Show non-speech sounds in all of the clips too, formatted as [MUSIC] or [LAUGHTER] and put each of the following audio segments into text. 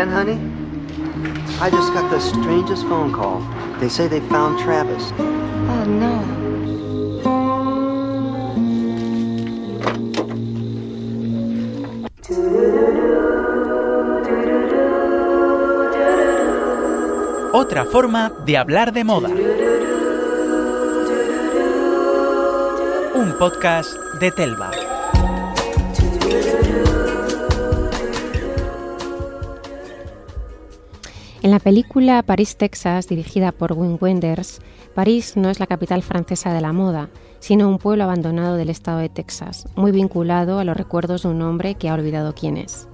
Anne, honey? I just got the strangest phone call. They say they found Travis. Oh, no. Otra forma de hablar de moda. Un podcast de Telva. En la película París, Texas, dirigida por Wim Wenders, París no es la capital francesa de la moda, sino un pueblo abandonado del estado de Texas, muy vinculado a los recuerdos de un hombre que ha olvidado quién es.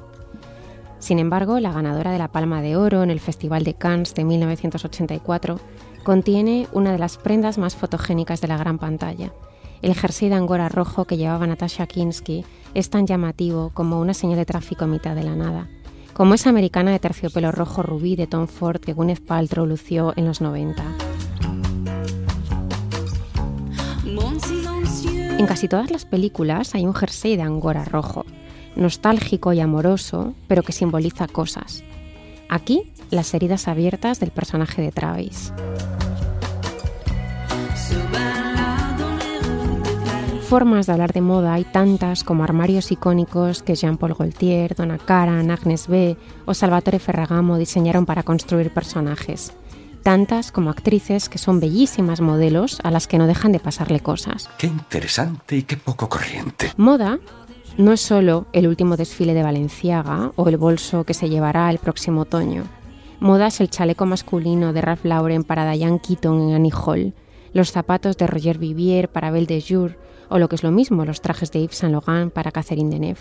Sin embargo, la ganadora de la Palma de Oro en el Festival de Cannes de 1984 contiene una de las prendas más fotogénicas de la gran pantalla. El jersey de angora rojo que llevaba Natasha Kinski es tan llamativo como una señal de tráfico a mitad de la nada, como esa americana de terciopelo rojo rubí de Tom Ford que Gwyneth Paltrow lució en los 90. En casi todas las películas hay un jersey de angora rojo, nostálgico y amoroso, pero que simboliza cosas. Aquí, las heridas abiertas del personaje de Travis. Formas de hablar de moda hay tantas como armarios icónicos que Jean-Paul Gaultier, Donna Karan, Agnes B o Salvatore Ferragamo diseñaron para construir personajes. Tantas como actrices que son bellísimas modelos a las que no dejan de pasarle cosas. Qué interesante y qué poco corriente. Moda no es solo el último desfile de Valenciaga o el bolso que se llevará el próximo otoño. Moda es el chaleco masculino de Ralph Lauren para Diane Keaton en Annie Hall, los zapatos de Roger Vivier para Belle de Jour o lo que es lo mismo, los trajes de Yves Saint Laurent para Catherine Deneuve.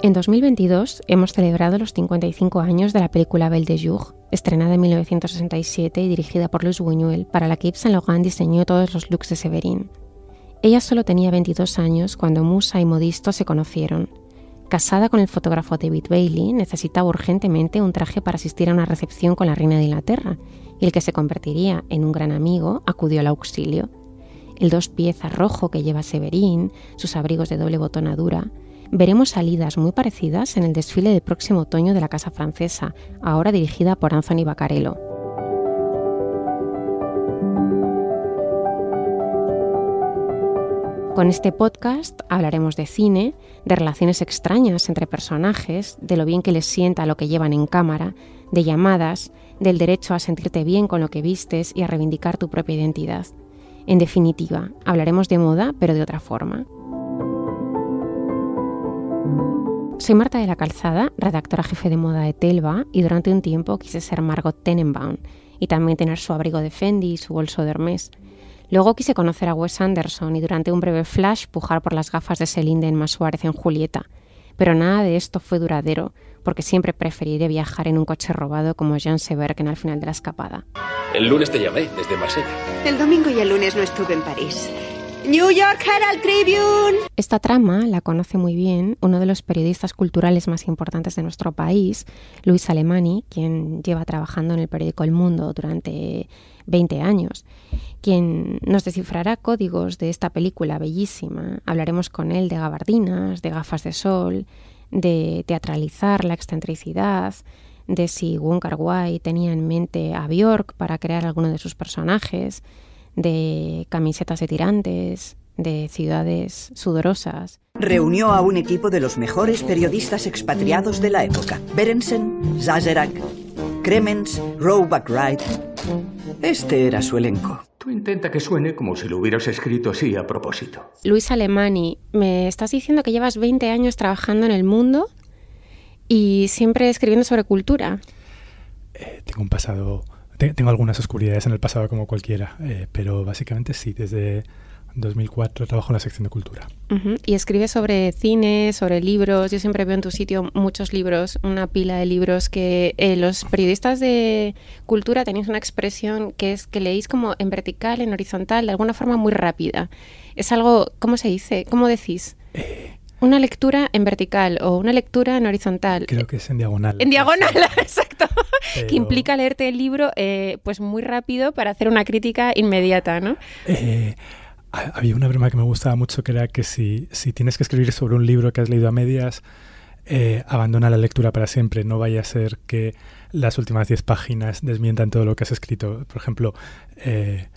En 2022 hemos celebrado los 55 años de la película Belle de Jour, estrenada en 1967 y dirigida por Louis Buñuel, para la que Yves Saint Laurent diseñó todos los looks de Severine. Ella solo tenía 22 años cuando Musa y Modisto se conocieron. Casada con el fotógrafo David Bailey, necesitaba urgentemente un traje para asistir a una recepción con la reina de Inglaterra, y el que se convertiría en un gran amigo acudió al auxilio. El dos piezas rojo que lleva Severin, sus abrigos de doble botonadura, veremos salidas muy parecidas en el desfile del próximo otoño de la Casa Francesa, ahora dirigida por Anthony Baccarello. Con este podcast hablaremos de cine, de relaciones extrañas entre personajes, de lo bien que les sienta lo que llevan en cámara, de llamadas, del derecho a sentirte bien con lo que vistes y a reivindicar tu propia identidad. En definitiva, hablaremos de moda, pero de otra forma. Soy Marta de la Calzada, redactora jefe de moda de Telva, y durante un tiempo quise ser Margot Tenenbaum y también tener su abrigo de Fendi y su bolso de Hermès. Luego quise conocer a Wes Anderson y durante un breve flash pujar por las gafas de Celine de Emma Suárez en Julieta. Pero nada de esto fue duradero, porque siempre preferiré viajar en un coche robado como Jean Seberken al final de la escapada. El lunes te llamé desde Marsella. El domingo y el lunes no estuve en París. New York Herald Tribune. Esta trama la conoce muy bien uno de los periodistas culturales más importantes de nuestro país, Luis Alemani, quien lleva trabajando en el periódico El Mundo durante 20 años, quien nos descifrará códigos de esta película bellísima. Hablaremos con él de gabardinas, de gafas de sol, de teatralizar la excentricidad, de si Wong Kar Wai tenía en mente a Bjork para crear alguno de sus personajes, de camisetas de tirantes, de ciudades sudorosas. Reunió a un equipo de los mejores periodistas expatriados de la época. Berensen, Zazerak, Kremens, Roebuck Wright. Este era su elenco. Tú intenta que suene como si lo hubieras escrito así a propósito. Luis Alemani, me estás diciendo que llevas 20 años trabajando en el mundo y siempre escribiendo sobre cultura. Eh, tengo un pasado tengo algunas oscuridades en el pasado como cualquiera, eh, pero básicamente sí, desde 2004 trabajo en la sección de cultura. Y escribes sobre cine, sobre libros. Yo siempre veo en tu sitio muchos libros, una pila de libros que eh, los periodistas de cultura tenéis una expresión que es que leéis como en vertical, en horizontal, de alguna forma muy rápida. Es algo, ¿cómo se dice? ¿Cómo decís? Eh, una lectura en vertical o una lectura en horizontal. Creo que es en diagonal. En diagonal, [LAUGHS] exacto. Que implica leerte el libro eh, pues muy rápido para hacer una crítica inmediata, ¿no? Eh, había una broma que me gustaba mucho que era que si, si tienes que escribir sobre un libro que has leído a medias, eh, abandona la lectura para siempre. No vaya a ser que las últimas 10 páginas desmientan todo lo que has escrito. Por ejemplo, eh,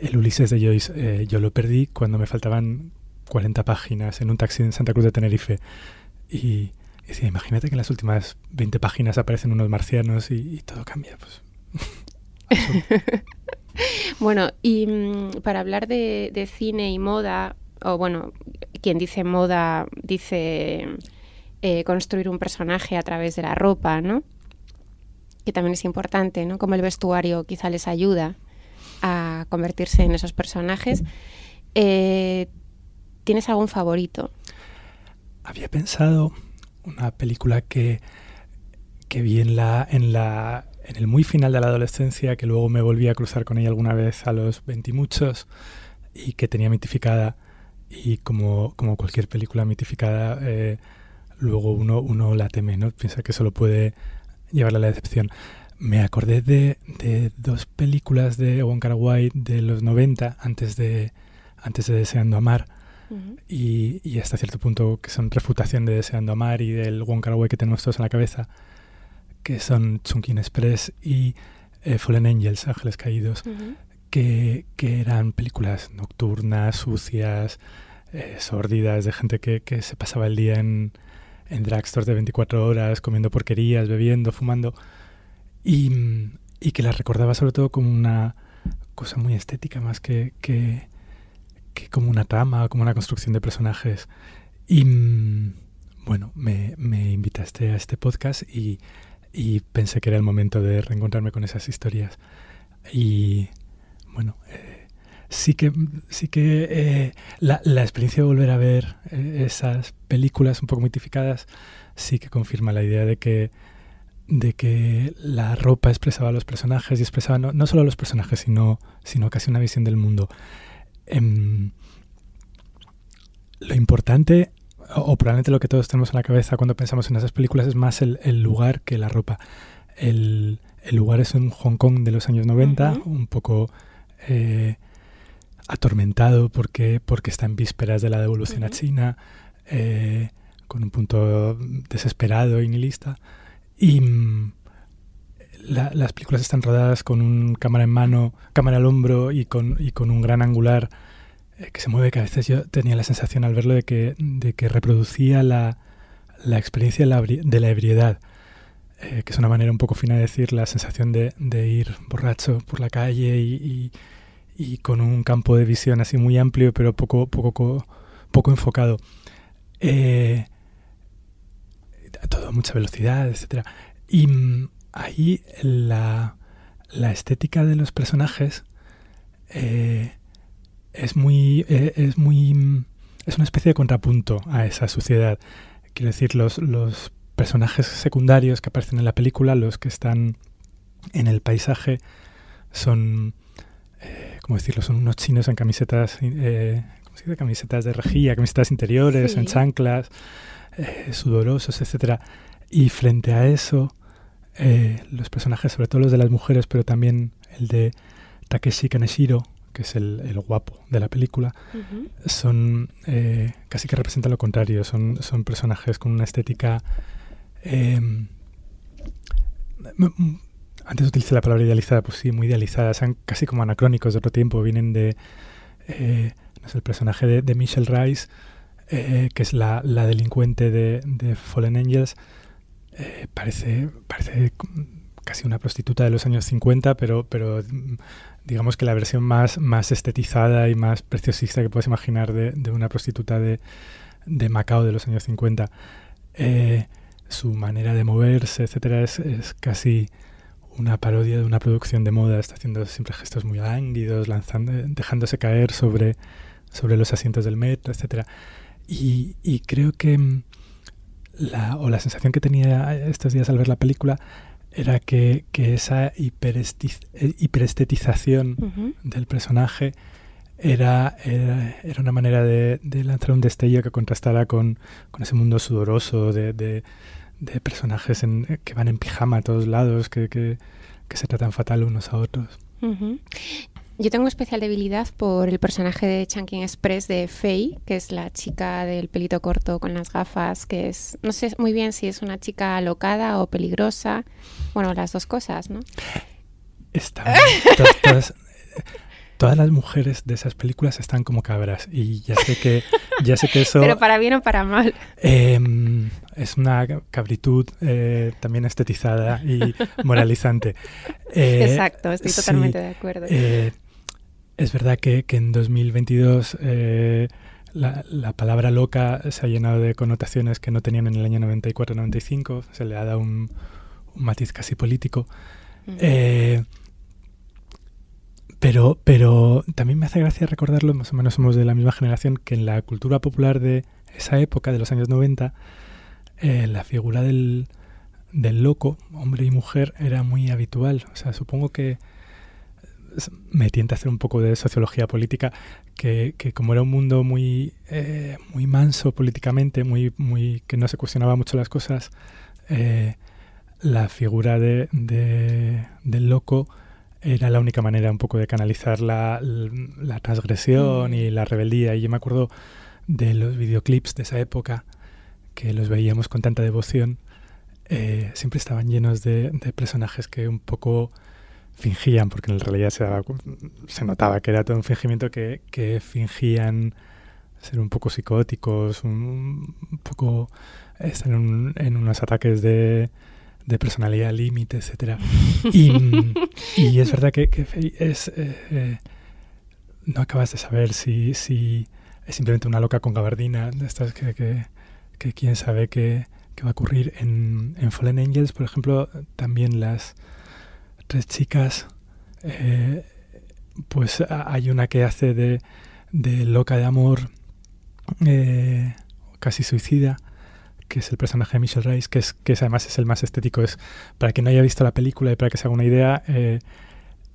el Ulises de Joyce, eh, yo lo perdí cuando me faltaban 40 páginas en un taxi en Santa Cruz de Tenerife. Y, decía, imagínate que en las últimas 20 páginas aparecen unos marcianos y, todo cambia. Pues. [LAUGHS] bueno, y mm, para hablar de, cine y moda, o bueno, quien dice moda dice eh, construir un personaje a través de la ropa, ¿no? Que también es importante, ¿no? Como el vestuario quizá les ayuda a convertirse en esos personajes. Eh, ¿Tienes algún favorito? Había pensado una película que, que vi en la, en la en el muy final de la adolescencia, que luego me volví a cruzar con ella alguna vez a los veintimuchos y que tenía mitificada y como, como cualquier película mitificada, eh, luego uno, uno la teme, ¿no? Piensa que solo puede llevarla a la decepción. Me acordé de, de dos películas de Wong Kar Wai de los 90, antes de, antes de Deseando Amar, y, y, hasta cierto punto que son refutación de Deseando Amar y del Kar Wai que tenemos todos en la cabeza que son Chunkin Express y eh, Fallen Angels, Ángeles Caídos, que, que, eran películas nocturnas, sucias, eh, sórdidas, de gente que, que, se pasaba el día en, en drugstores de 24 horas, comiendo porquerías, bebiendo, fumando, y, y, que las recordaba sobre todo como una cosa muy estética, más que, que, como una trama, como una construcción de personajes. Y mm, bueno, me, me invitaste a este podcast y y pensé que era el momento de reencontrarme con esas historias. Y bueno, eh, sí que, sí que eh, la, la, experiencia de volver a ver eh, esas películas un poco mitificadas sí que confirma la idea de que, de que la ropa expresaba a los personajes y expresaba no, no solo a los personajes, sino, sino casi una visión del mundo. Em, lo importante o, probablemente lo que todos tenemos en la cabeza cuando pensamos en esas películas es más el, lugar que la ropa. El, lugar es un Hong Kong de los años 90, un poco eh, atormentado porque, porque está en vísperas de la devolución a China, eh, con un punto desesperado y nihilista. Y mm, las películas están rodadas con un cámara en mano, cámara al hombro y con, y con un gran angular eh, que se mueve, que a veces yo tenía la sensación al verlo de que, de que reproducía la, la experiencia de la, de la ebriedad, eh, que es una manera un poco fina de decir la sensación de, de ir borracho por la calle y, y, con un campo de visión así muy amplio, pero poco, poco, poco enfocado. Eh, todo mucha velocidad, etc. Y mm, ahí la, la, estética de los personajes eh, es muy, eh, es muy, es una especie de contrapunto a esa suciedad. Quiero decir, los, los personajes secundarios que aparecen en la película, los que están en el paisaje, son, eh, ¿cómo decirlo? Son unos chinos en camisetas, eh, ¿cómo se dice? Camisetas de rejilla, camisetas interiores, en chanclas, sudorosos, etcétera. Y frente a eso, los personajes, sobre todo los de las mujeres, pero también el de Takeshi Kaneshiro, que es el, guapo de la película, son eh, casi que representan lo contrario, son, son personajes con una estética... Em, antes utilicé la palabra idealizada, pues sí, muy idealizada, son casi como anacrónicos de otro tiempo, vienen de... Eh, no sé, el personaje de, Michelle Rice, eh, que es la, delincuente de, de, Fallen Angels, parece, parece casi una prostituta de los años 50, pero, pero digamos que la versión más, más estetizada y más preciosista que puedes imaginar de, de una prostituta de, de, Macao de los años 50. Eh, su manera de moverse, etcétera, es, es, casi una parodia de una producción de moda. Está haciendo siempre gestos muy lánguidos, lanzando, dejándose caer sobre, sobre los asientos del metro, etcétera. Y, y creo que mm, la, o la sensación que tenía estos días al ver la película era que, que esa eh, hiperestetización del personaje era, era, una manera de, de, lanzar un destello que contrastara con, con ese mundo sudoroso de, de, de personajes en, que van en pijama a todos lados, que, que, que, se tratan fatal unos a otros. Yo tengo especial debilidad por el personaje de Chunking Express de Faye, que es la chica del pelito corto con las gafas, que es, no sé muy bien si es una chica alocada o peligrosa. Bueno, las dos cosas, ¿no? Están todas, todas- todas las mujeres de esas películas están como cabras y ya sé que ya sé que eso [LAUGHS] Pero para bien o para mal. em, es una cabritud eh, también estetizada y moralizante. [LAUGHS] Eh, Exacto, estoy sí, totalmente de acuerdo. Es verdad que, que en 2022 eh, la, la palabra loca se ha llenado de connotaciones que no tenían en el año 94-95, se le ha dado un, un matiz casi político. Eh, pero, pero también me hace gracia recordarlo, más o menos somos de la misma generación, que en la cultura popular de esa época, de los años 90, eh, la figura del, del loco, hombre y mujer, era muy habitual. O sea, supongo que me tienta hacer un poco de sociología política, que, que como era un mundo muy, eh, muy manso políticamente, muy, muy, que no se cuestionaba mucho las cosas, eh, la figura de, de- del loco era la única manera un poco de canalizar la, la transgresión Mm. y la rebeldía. Y yo me acuerdo de los videoclips de esa época, que los veíamos con tanta devoción, eh, siempre estaban llenos de, de personajes que un poco fingían, porque en realidad se, daba cu- se notaba que era todo un fingimiento, que, que fingían ser un poco psicóticos, un, un poco estar en, un- en unos ataques de, de personalidad límite, etcétera. Y, y es [LAUGHS] verdad que, es eh, eh, no acabas de saber si, si es simplemente una loca con gabardina, de estas que, que, que quién sabe qué, qué va a ocurrir. En, en Fallen Angels, por ejemplo, también las tres chicas, eh, pues hay una que hace de, de loca de amor, eh, casi suicida, que es el personaje de Michelle Rice, que es que además es el más estético. Es para quien no haya visto la película y para que se haga una idea, eh,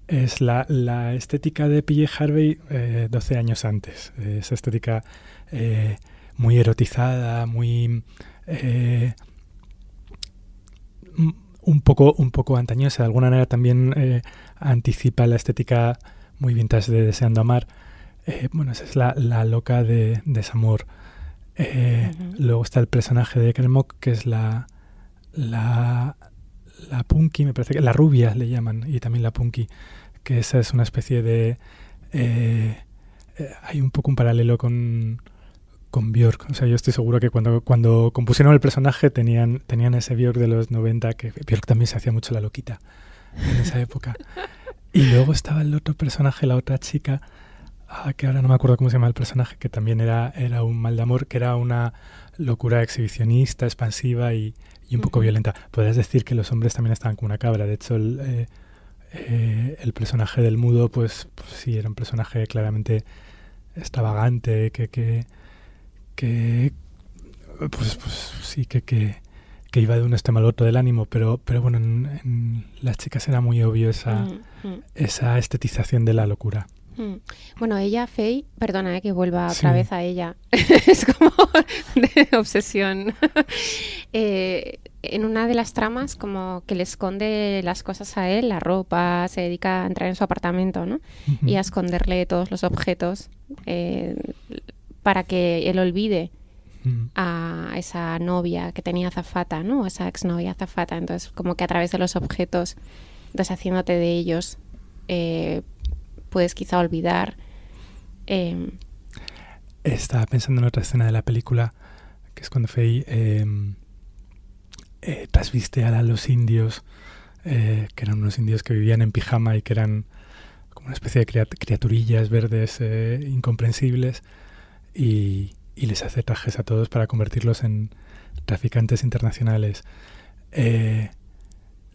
es la, la estética de P.J. Harvey eh, 12 años antes. Esa estética muy erotizada, muy un poco un poco antañosa. De alguna manera también eh, anticipa la estética muy vintage de Deseando Amar. Eh, bueno, esa es la, la loca de Desamor. Eh, Ujú. Luego está el personaje de Kremok, que es la, la, la Punky, me parece que la rubia le llaman, y también la Punky, que esa es una especie de... eh, eh, hay un poco un paralelo con, con Björk. O sea, yo estoy seguro que cuando, cuando compusieron el personaje tenían, tenían ese Björk de los 90, que Björk también se hacía mucho la loquita en esa época. Y luego estaba el otro personaje, la otra chica, ah, que ahora no me acuerdo cómo se llama el personaje, que también era, era un mal de amor, que era una locura exhibicionista, expansiva y, y un poco violenta. Podrías decir que los hombres también estaban como una cabra. De hecho, el, eh, eh, el personaje del mudo, pues, pues sí, era un personaje claramente extravagante, que, que, que pues, pues sí, que, que, que iba de un extremo al otro del ánimo, pero, pero bueno, en, en las chicas era muy obvio esa, Mm, mm. esa estetización de la locura. Mm. Bueno, ella, Faye, perdona eh, que vuelva otra vez a ella, [LAUGHS] es como de obsesión. [LAUGHS] Eh, en una de las tramas, como que le esconde las cosas a él, la ropa, se dedica a entrar en su apartamento, ¿no? Y a esconderle todos los objetos eh, para que él olvide Mm. a esa novia que tenía azafata, ¿no? Esa exnovia azafata. Entonces, como que a través de los objetos, deshaciéndote de ellos, eh, puedes quizá olvidar. eh, Estaba pensando en otra escena de la película, que es cuando Faye eh, eh, trasviste a los indios, eh, que eran unos indios que vivían en pijama y que eran como una especie de criat- criaturillas verdes eh, incomprensibles, y, y les hace trajes a todos para convertirlos en traficantes internacionales. Eh,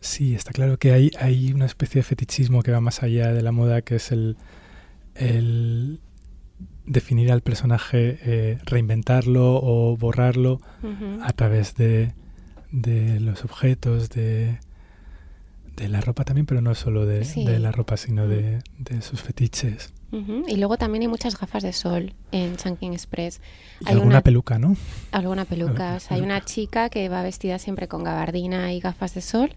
sí, está claro que hay, hay una especie de fetichismo que va más allá de la moda, que es el, el definir al personaje, eh, reinventarlo o borrarlo a través de, de los objetos, de, de la ropa también, pero no solo de, Sí. de la ropa, sino Mm. de, de sus fetiches. Ujú. Y luego también hay muchas gafas de sol en Chunking Express. Y Hay alguna una- peluca, ¿no? Alguna peluca. Alguna O sea, hay una chica que va vestida siempre con gabardina y gafas de sol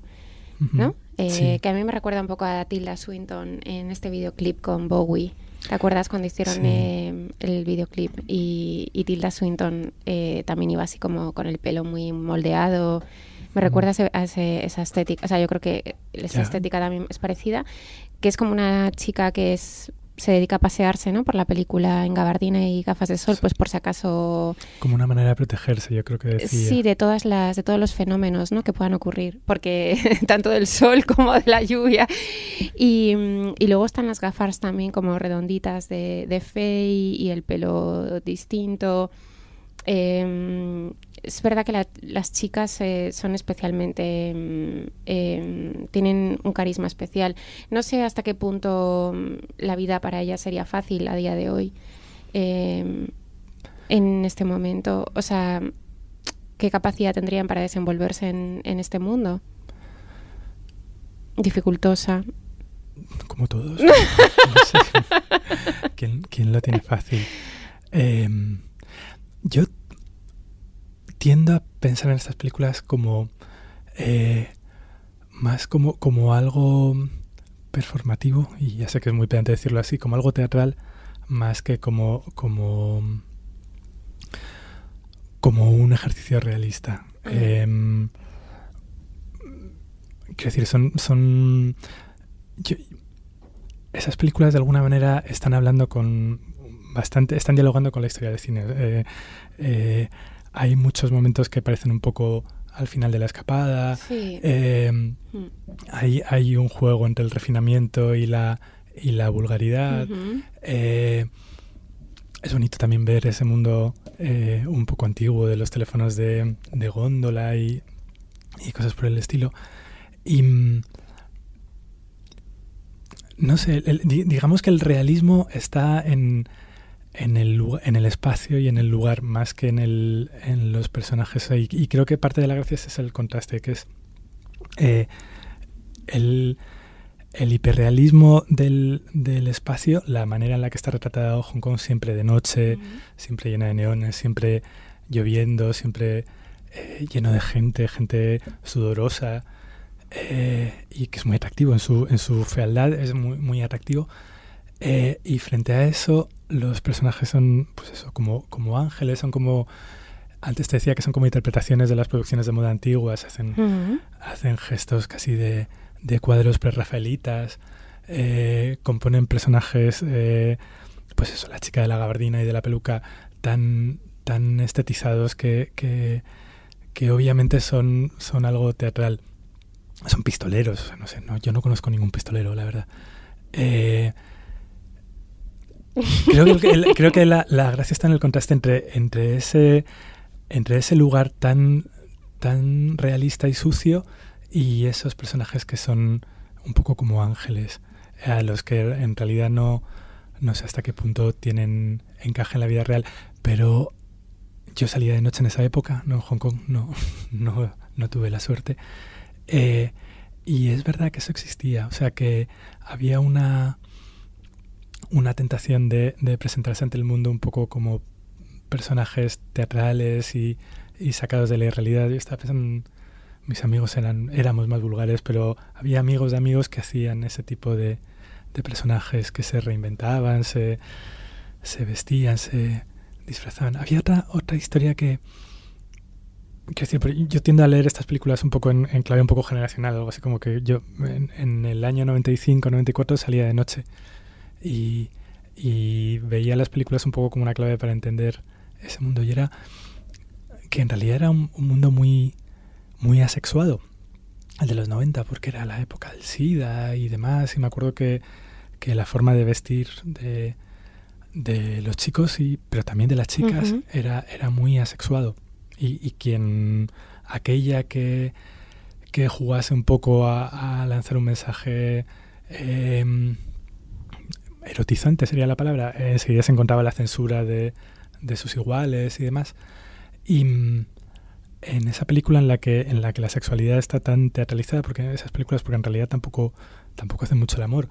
¿no? Eh, Sí. Que a mí me recuerda un poco a Tilda Swinton en este videoclip con Bowie. ¿Te acuerdas cuando hicieron Sí. eh, el videoclip? Y, y Tilda Swinton eh, también iba así como con el pelo muy moldeado. Me recuerda a, ese- a ese- esa estética. O sea, yo creo que esa Ya. estética también es parecida. Que es como una chica que es se dedica a pasearse, ¿no? Por la película en gabardina y gafas de sol, pues por si acaso Como una manera de protegerse, yo creo que decía. Sí, de todas las, de todos los fenómenos ¿no? que puedan ocurrir, porque [LAUGHS] tanto del sol como de la lluvia. Y, y luego están las gafas también como redonditas de, de Faye y el pelo distinto. Eh, es verdad que la- las chicas eh, son especialmente. mm, eh, tienen un carisma especial. No sé hasta qué punto mm, la vida para ellas sería fácil a día de hoy. eh, en este momento. O sea, ¿qué capacidad tendrían para desenvolverse en, este mundo? Dificultosa. Como todos. [LAUGHS] ¿Quién, quién lo tiene fácil? Em, yo tiendo a pensar en estas películas como eh, más como, como algo performativo, y ya sé que es muy pedante decirlo así, como algo teatral, más que como, como, como un ejercicio realista. Em, quiero decir, son, son yo- esas películas de alguna manera están hablando con bastante, están dialogando con la historia del cine. Eh, eh, hay muchos momentos que parecen un poco al final de la escapada. Sí. Eh, Mm. hay, hay un juego entre el refinamiento y la, y la vulgaridad. Eh, es bonito también ver ese mundo eh, un poco antiguo de los teléfonos de, de góndola y, y cosas por el estilo. Y mm, no sé, el- digamos que el realismo está en, en, el, en el espacio y en el lugar más que en, el, en los personajes. Y, y creo que parte de la gracia es el contraste, que es eh, el, el hiperrealismo del, del espacio, la manera en la que está retratado Hong Kong siempre de noche, siempre llena de neones, siempre lloviendo, siempre eh, lleno de gente, gente sudorosa, eh, y que es muy atractivo en su, en su fealdad, es muy, muy atractivo. Eh, y frente a eso, los personajes son, pues eso, como, como ángeles, son como... Antes te decía que son como interpretaciones de las producciones de moda antiguas, hacen, hacen gestos casi de, de cuadros prerrafaelitas, eh, componen personajes, eh, pues eso, la chica de la gabardina y de la peluca, tan, tan estetizados que, que, que obviamente son, son algo teatral. Son pistoleros, no sé, no, yo no conozco ningún pistolero, la verdad. Eh, creo que, el- creo que la, la gracia está en el contraste entre, entre, ese, entre ese lugar tan, tan realista y sucio y esos personajes que son un poco como ángeles, a los que en realidad no, no sé hasta qué punto tienen encaje en la vida real, pero yo salía de noche en esa época, no en Hong Kong, no, [LAUGHS] no, no tuve la suerte. Eh, y es verdad que eso existía, o sea que había una, una tentación de, presentarse ante el mundo un poco como personajes teatrales y, sacados de la realidad. Yo estaba pensando, mis amigos eran, éramos más vulgares, pero había amigos de amigos que hacían ese tipo de, personajes que se reinventaban, se, vestían, se disfrazaban. Había otra, otra historia que, yo tiendo a leer estas películas un poco en, clave un poco generacional, algo así como que yo en, en el año 95, 94 salía de noche y, y veía las películas un poco como una clave para entender ese mundo. Y era que en realidad era un, un mundo muy, muy asexuado, el de los 90, porque era la época del SIDA y demás, y me acuerdo que, que la forma de vestir de, de los chicos, y, pero también de las chicas, era, era muy asexuado. Y, y quien, aquella que, que jugase un poco a, a lanzar un mensaje eh, erotizante, sería la palabra, enseguida se encontraba la censura de, de sus iguales y demás. Y mm, en esa película en la que en la que la sexualidad está tan teatralizada, porque esas películas, porque en realidad tampoco tampoco hacen mucho el amor,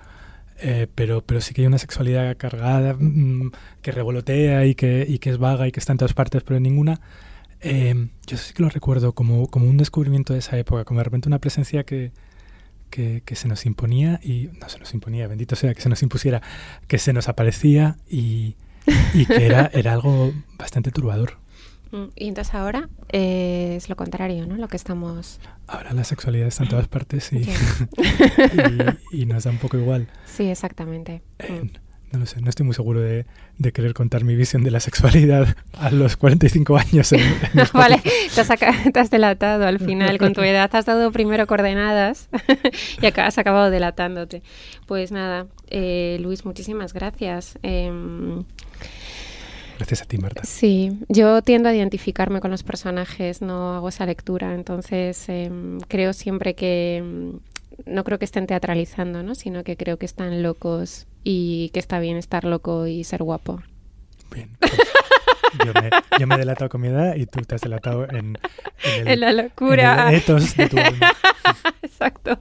eh, pero pero sí que hay una sexualidad cargada mm, que revolotea y que y que es vaga y que está en todas partes, pero en ninguna. eh, yo sí que lo recuerdo como, como un descubrimiento de esa época, como de repente una presencia que, que, que, se nos imponía y no se nos imponía, bendito sea, que se nos impusiera, que se nos aparecía y, y que era, [LAUGHS] era algo bastante turbador. Mm, y entonces ahora eh, es lo contrario, ¿no? Lo que estamos... Ahora la sexualidad está en todas partes y, [LAUGHS] [LAUGHS] y, y, nos da un poco igual. Sí, exactamente. Eh, no lo sé, no estoy muy seguro de, de, querer contar mi visión de la sexualidad a los 45 años. En, en [LAUGHS] vale, te has, te has, delatado al final con tu edad. Has dado primero coordenadas [LAUGHS] y acá has acabado delatándote. Pues nada, eh, Luis, muchísimas gracias. Eh, Gracias a ti, Marta. Sí, yo tiendo a identificarme con los personajes, no hago esa lectura, entonces eh, creo siempre que no creo que estén teatralizando, ¿no? sino que creo que están locos y que está bien estar loco y ser guapo. Bien. Pues yo, me, yo, me, he delatado con mi edad y tú te has delatado en, en, el, en la locura. En el ethos de tu alma. [LAUGHS] Exacto.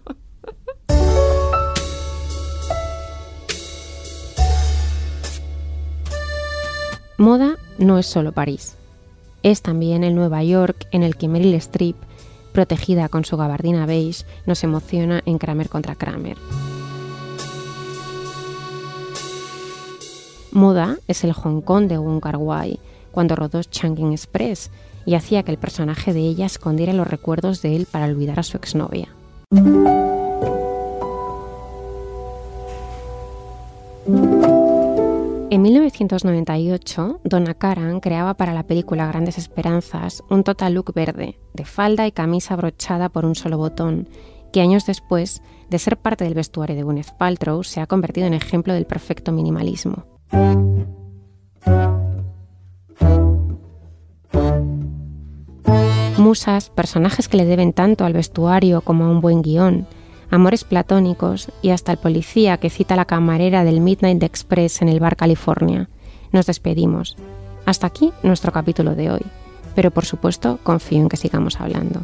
Moda no es solo París. Es también el Nueva York en el que Meryl Streep, protegida con su gabardina beige, nos emociona en Kramer contra Kramer. Moda es el Hong Kong de Wong Kar Wai, cuando rodó Changing Express y hacía que el personaje de ella escondiera los recuerdos de él para olvidar a su exnovia. En 1998, Donna Karan creaba para la película Grandes Esperanzas un total look verde, de falda y camisa brochada por un solo botón, que años después de ser parte del vestuario de Gwyneth Paltrow se ha convertido en ejemplo del perfecto minimalismo. Musas, personajes que le deben tanto al vestuario como a un buen guion, amores platónicos y hasta el policía que cita la camarera del Midnight Express en el bar California. Nos despedimos. Hasta aquí nuestro capítulo de hoy. Pero por supuesto, confío en que sigamos hablando.